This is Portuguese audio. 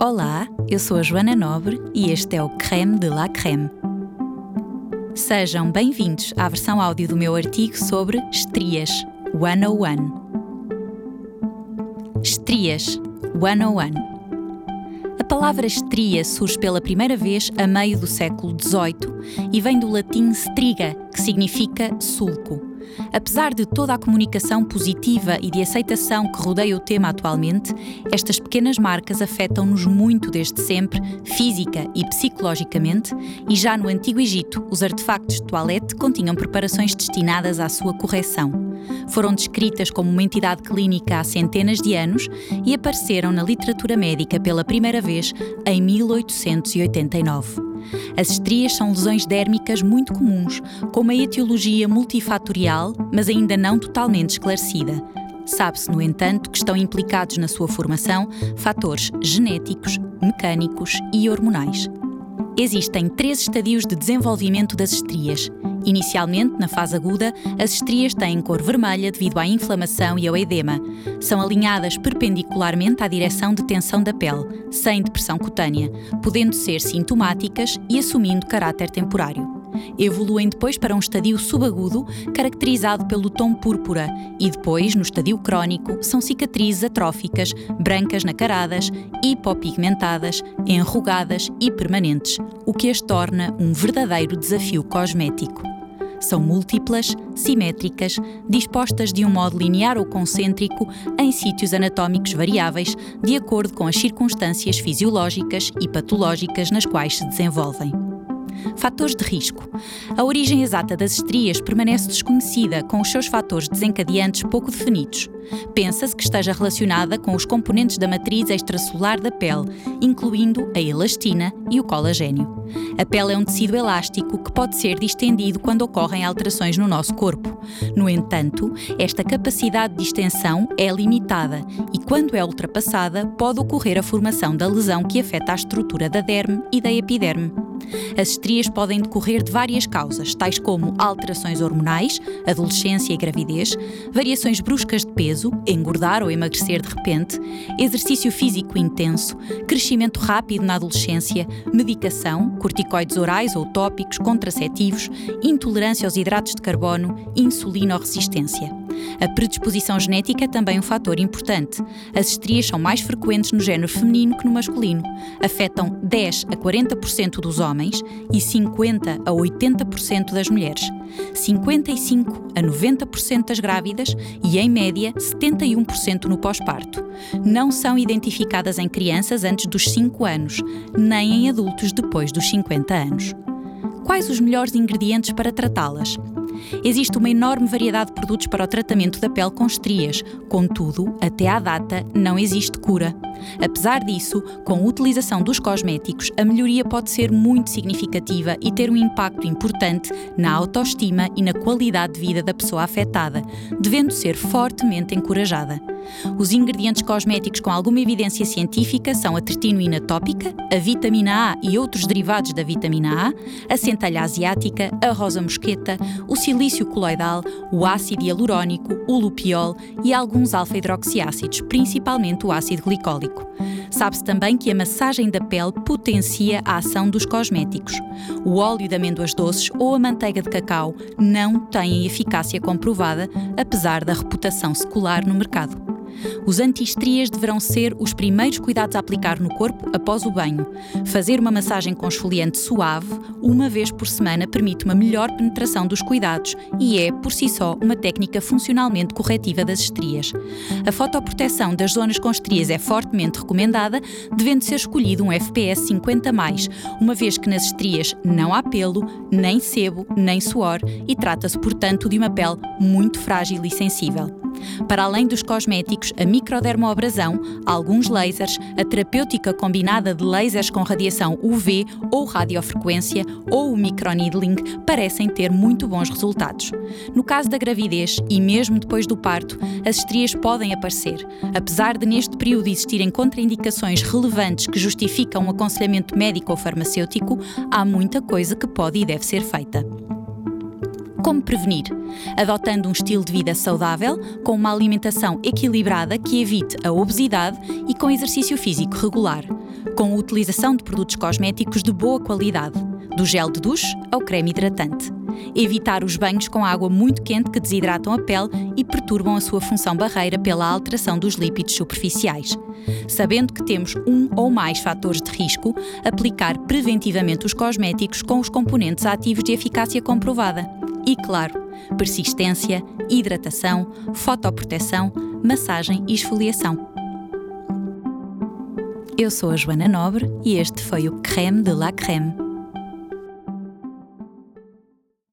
Olá, eu sou a Joana Nobre e este é o Creme de la Creme. Sejam bem-vindos à versão áudio do meu artigo sobre estrias 101. Estrias 101. A palavra estria surge pela primeira vez a meio do século XVIII e vem do latim striga, que significa sulco. Apesar de toda a comunicação positiva e de aceitação que rodeia o tema atualmente, estas pequenas marcas afetam-nos muito desde sempre, física e psicologicamente, e já no Antigo Egito, os artefactos de toilette continham preparações destinadas à sua correção. Foram descritas como uma entidade clínica há centenas de anos e apareceram na literatura médica pela primeira vez em 1889. As estrias são lesões dérmicas muito comuns, com uma etiologia multifatorial, mas ainda não totalmente esclarecida. Sabe-se, no entanto, que estão implicados na sua formação fatores genéticos, mecânicos e hormonais. Existem três estadios de desenvolvimento das estrias. Inicialmente, na fase aguda, as estrias têm cor vermelha devido à inflamação e ao edema. São alinhadas perpendicularmente à direção de tensão da pele, sem depressão cutânea, podendo ser sintomáticas e assumindo caráter temporário. Evoluem depois para um estadio subagudo, caracterizado pelo tom púrpura, e depois, no estadio crónico, são cicatrizes atróficas, brancas nacaradas, hipopigmentadas, enrugadas e permanentes, o que as torna um verdadeiro desafio cosmético. São múltiplas, simétricas, dispostas de um modo linear ou concêntrico em sítios anatómicos variáveis, de acordo com as circunstâncias fisiológicas e patológicas nas quais se desenvolvem. Fatores de risco. A origem exata das estrias permanece desconhecida, com os seus fatores desencadeantes pouco definidos. Pensa-se que esteja relacionada com os componentes da matriz extracelular da pele, incluindo a elastina e o colagênio. A pele é um tecido elástico que pode ser distendido quando ocorrem alterações no nosso corpo. No entanto, esta capacidade de extensão é limitada e, quando é ultrapassada, pode ocorrer a formação da lesão que afeta a estrutura da derme e da epiderme. As estrias podem decorrer de várias causas, tais como alterações hormonais, adolescência e gravidez, variações bruscas de peso, engordar ou emagrecer de repente, exercício físico intenso, crescimento rápido na adolescência, medicação, corticoides orais ou tópicos, contraceptivos, intolerância aos hidratos de carbono, insulina ou resistência. A predisposição genética é também um fator importante. As estrias são mais frequentes no género feminino que no masculino. Afetam 10 a 40% dos homens e 50 a 80% das mulheres. 55 a 90% das grávidas e, em média, 71% no pós-parto. Não são identificadas em crianças antes dos 5 anos, nem em adultos depois dos 50 anos. Quais os melhores ingredientes para tratá-las? Existe uma enorme variedade de produtos para o tratamento da pele com estrias, contudo, até à data, não existe cura. Apesar disso, com a utilização dos cosméticos, a melhoria pode ser muito significativa e ter um impacto importante na autoestima e na qualidade de vida da pessoa afetada, devendo ser fortemente encorajada. Os ingredientes cosméticos com alguma evidência científica são a tretinoína tópica, a vitamina A e outros derivados da vitamina A, a centelha asiática, a rosa mosqueta, o silício coloidal, o ácido hialurónico, o lupiol e alguns alfa-hidroxiácidos, principalmente o ácido glicólico. Sabe-se também que a massagem da pele potencia a ação dos cosméticos. O óleo de amêndoas doces ou a manteiga de cacau não têm eficácia comprovada, apesar da reputação secular no mercado. Os anti-estrias deverão ser os primeiros cuidados a aplicar no corpo após o banho. Fazer uma massagem com esfoliante suave, uma vez por semana, permite uma melhor penetração dos cuidados e é, por si só, uma técnica funcionalmente corretiva das estrias. A fotoproteção das zonas com estrias é fortemente recomendada, devendo ser escolhido um FPS 50, uma vez que nas estrias não há pelo, nem sebo, nem suor e trata-se, portanto, de uma pele muito frágil e sensível. Para além dos cosméticos, a microdermoabrasão, alguns lasers, a terapêutica combinada de lasers com radiação UV ou radiofrequência ou o microneedling parecem ter muito bons resultados. No caso da gravidez e mesmo depois do parto, as estrias podem aparecer. Apesar de neste período existirem contraindicações relevantes que justificam um aconselhamento médico ou farmacêutico, há muita coisa que pode e deve ser feita. Como prevenir? Adotando um estilo de vida saudável, com uma alimentação equilibrada que evite a obesidade e com exercício físico regular. Com a utilização de produtos cosméticos de boa qualidade, do gel de duche ao creme hidratante. Evitar os banhos com água muito quente que desidratam a pele e perturbam a sua função barreira pela alteração dos lípidos superficiais. Sabendo que temos um ou mais fatores de risco, aplicar preventivamente os cosméticos com os componentes ativos de eficácia comprovada. E, claro, persistência, hidratação, fotoproteção, massagem e esfoliação. Eu sou a Joana Nobre e este foi o Creme de la Creme